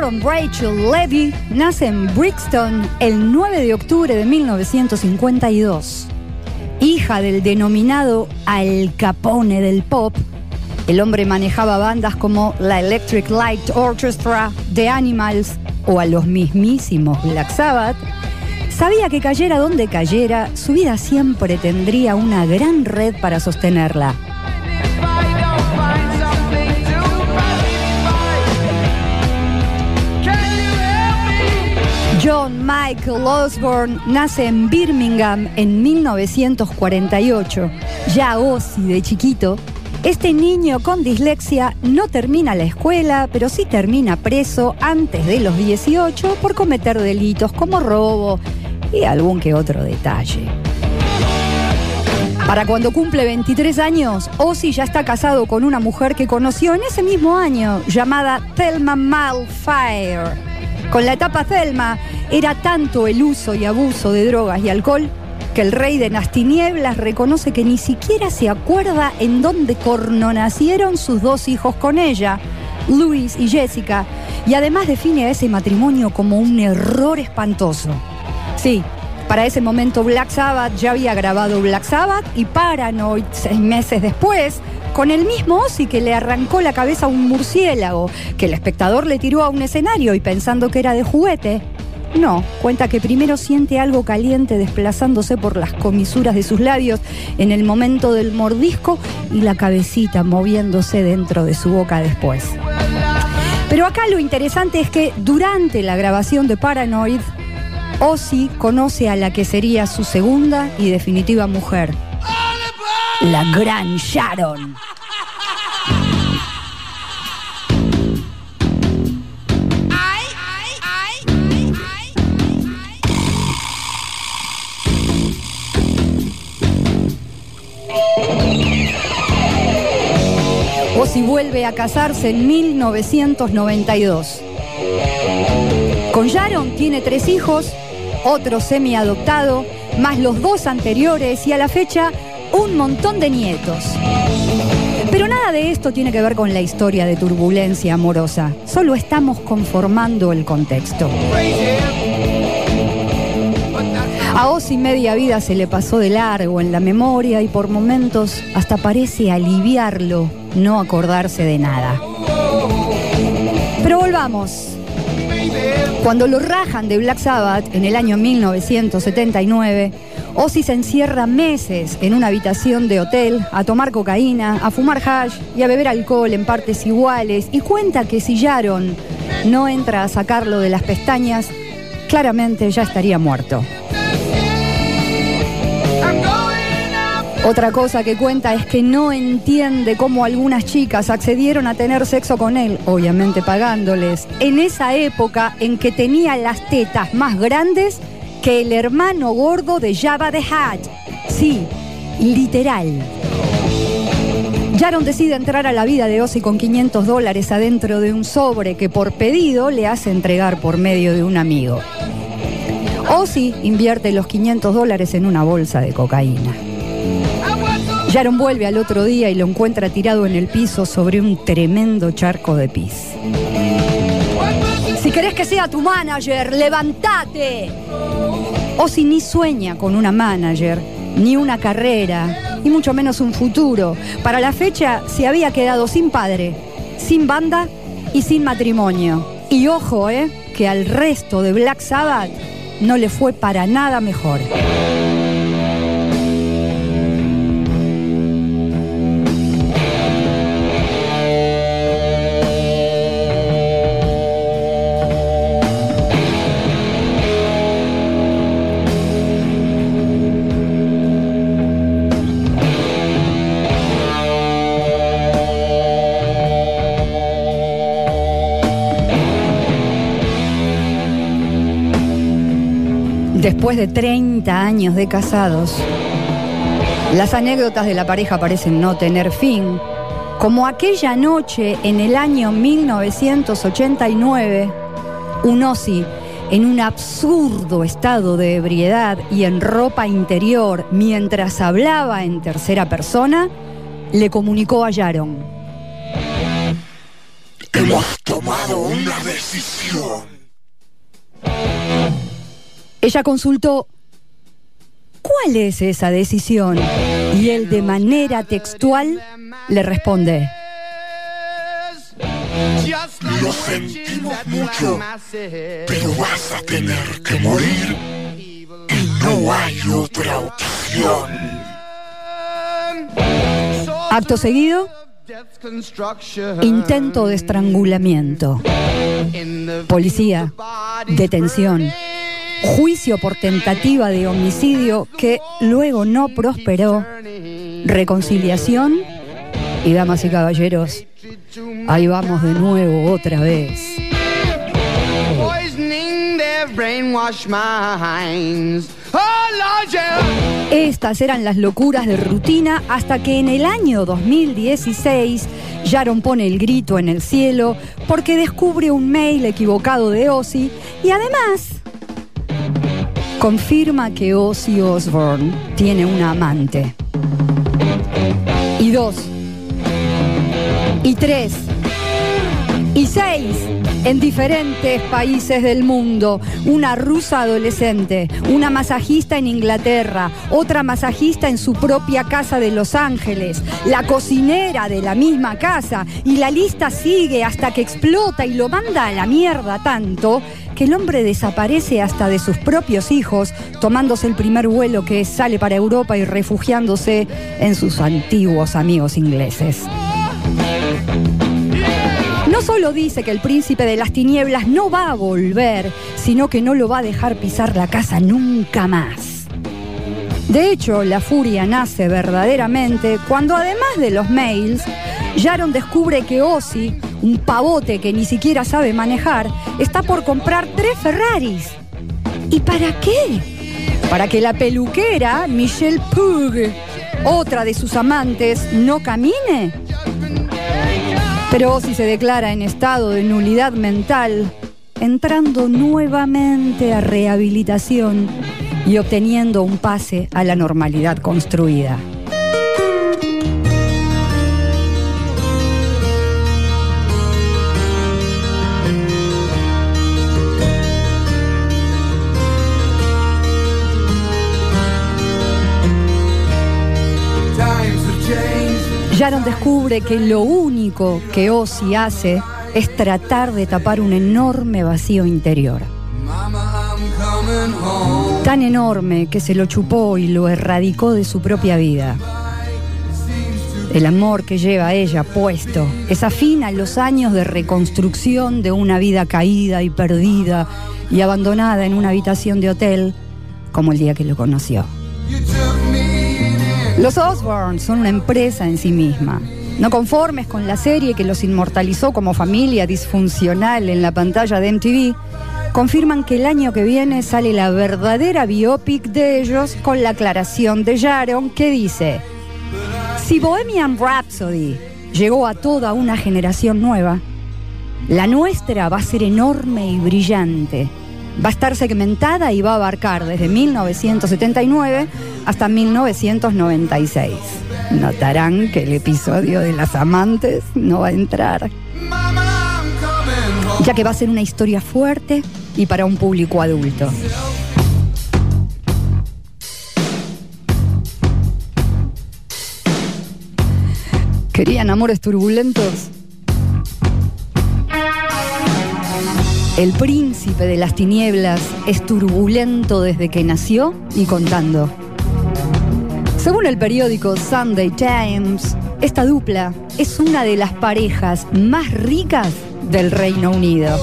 Rachel Levy nace en Brixton el 9 de octubre de 1952. Hija del denominado Al Capone del pop, el hombre manejaba bandas como la Electric Light Orchestra, The Animals o a los mismísimos Black Sabbath. Sabía que cayera donde cayera, su vida siempre tendría una gran red para sostenerla. John Michael Osborne nace en Birmingham en 1948. Ya Ozzy de chiquito. Este niño con dislexia no termina la escuela, pero sí termina preso antes de los 18 por cometer delitos como robo y algún que otro detalle. Para cuando cumple 23 años, Ozzy ya está casado con una mujer que conoció en ese mismo año, llamada Thelma Malfire. Con la etapa Thelma era tanto el uso y abuso de drogas y alcohol que el rey de las tinieblas reconoce que ni siquiera se acuerda en dónde corno nacieron sus dos hijos con ella, Luis y Jessica, y además define a ese matrimonio como un error espantoso. Sí, para ese momento Black Sabbath ya había grabado Black Sabbath y Paranoid seis meses después, con el mismo Ozzy que le arrancó la cabeza a un murciélago, que el espectador le tiró a un escenario y pensando que era de juguete. No, cuenta que primero siente algo caliente desplazándose por las comisuras de sus labios en el momento del mordisco y la cabecita moviéndose dentro de su boca después. Pero acá lo interesante es que durante la grabación de Paranoid, Ozzy conoce a la que sería su segunda y definitiva mujer, la gran Sharon. Ozzy vuelve a casarse en 1992. Con Sharon tiene tres hijos, otro semi-adoptado, más los dos anteriores y a la fecha un montón de nietos. Pero nada de esto tiene que ver con la historia de turbulencia amorosa, solo estamos conformando el contexto. A Ozzy media vida se le pasó de largo en la memoria y por momentos hasta parece aliviarlo no acordarse de nada. Pero volvamos. Cuando lo rajan de Black Sabbath en el año 1979, Ozzy se encierra meses en una habitación de hotel a tomar cocaína, a fumar hash y a beber alcohol en partes iguales y cuenta que si Sharon no entra a sacarlo de las pestañas, claramente ya estaría muerto. Otra cosa que cuenta es que no entiende cómo algunas chicas accedieron a tener sexo con él, obviamente pagándoles, en esa época en que tenía las tetas más grandes que el hermano gordo de Java the Hat. Sí, literal. Jaron decide entrar a la vida de Ozzy con 500 dólares adentro de un sobre que por pedido le hace entregar por medio de un amigo. Ozzy invierte los 500 dólares en una bolsa de cocaína. Jaron vuelve al otro día y lo encuentra tirado en el piso sobre un tremendo charco de pis. Si querés que sea tu manager, levántate. Ozzy ni sueña con una manager, ni una carrera, ni mucho menos un futuro. Para la fecha se había quedado sin padre, sin banda y sin matrimonio. Y ojo, eh, que al resto de Black Sabbath no le fue para nada mejor. Después de 30 años de casados, las anécdotas de la pareja parecen no tener fin, como aquella noche en el año 1989, un Ozzy en un absurdo estado de ebriedad y en ropa interior mientras hablaba en tercera persona, le comunicó a Sharon. Hemos tomado una decisión. Ella consultó, ¿cuál es esa decisión? Y él de manera textual le responde, Lo sentimos mucho, pero vas a tener que morir y no hay otra opción. acto seguido, intento de estrangulamiento, policía, detención, juicio por tentativa de homicidio que luego no prosperó, reconciliación y damas y caballeros, ahí vamos de nuevo otra vez. Estas eran las locuras de rutina hasta que en el año 2016 Sharon pone el grito en el cielo porque descubre un mail equivocado de Ozzy y además confirma que Ozzy Osbourne tiene una amante. Y dos. Y tres. Y seis. En diferentes países del mundo. Una rusa adolescente, una masajista en Inglaterra, otra masajista en su propia casa de Los Ángeles, la cocinera de la misma casa. Y la lista sigue hasta que explota y lo manda a la mierda tanto que el hombre desaparece hasta de sus propios hijos, tomándose el primer vuelo que sale para Europa y refugiándose en sus antiguos amigos ingleses. No solo dice que el príncipe de las tinieblas no va a volver, sino que no lo va a dejar pisar la casa nunca más. De hecho, la furia nace verdaderamente cuando además de los mails, Sharon descubre que Ozzy, un pavote que ni siquiera sabe manejar, está por comprar tres Ferraris. ¿Y para qué? Para que la peluquera, Michelle Pug, otra de sus amantes, no camine. Pero Ozzy se declara en estado de nulidad mental, entrando nuevamente a rehabilitación y obteniendo un pase a la normalidad construida. Sharon descubre que lo único que Ozzy hace es tratar de tapar un enorme vacío interior. Tan enorme que se lo chupó y lo erradicó de su propia vida. El amor que lleva ella puesto es afín a los años de reconstrucción de una vida caída y perdida y abandonada en una habitación de hotel como el día que lo conoció. Los Osborne son una empresa en sí misma. No conformes con la serie que los inmortalizó como familia disfuncional en la pantalla de MTV, confirman que el año que viene sale la verdadera biopic de ellos con la aclaración de Sharon que dice, si Bohemian Rhapsody llegó a toda una generación nueva, la nuestra va a ser enorme y brillante. Va a estar segmentada y va a abarcar desde 1979 hasta 1996. Notarán que el episodio de las amantes no va a entrar, ya que va a ser una historia fuerte y para un público adulto. ¿Querían amores turbulentos? El príncipe de las tinieblas es turbulento desde que nació y contando. Según el periódico Sunday Times, esta dupla es una de las parejas más ricas del Reino Unido.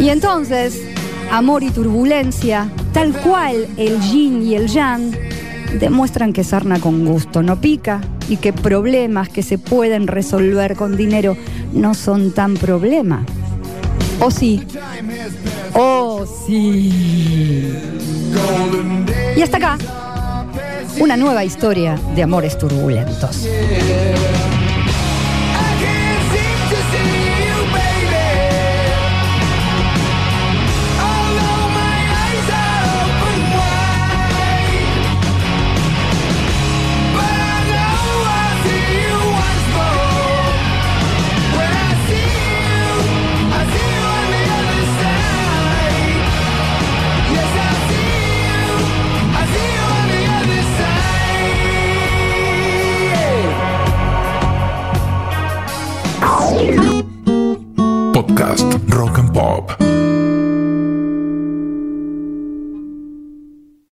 Y entonces, amor y turbulencia, tal cual el yin y el yang, demuestran que sarna con gusto no pica y que problemas que se pueden resolver con dinero no son tan problema. ¿O sí? ¡Oh, sí! Y hasta acá, una nueva historia de amores turbulentos.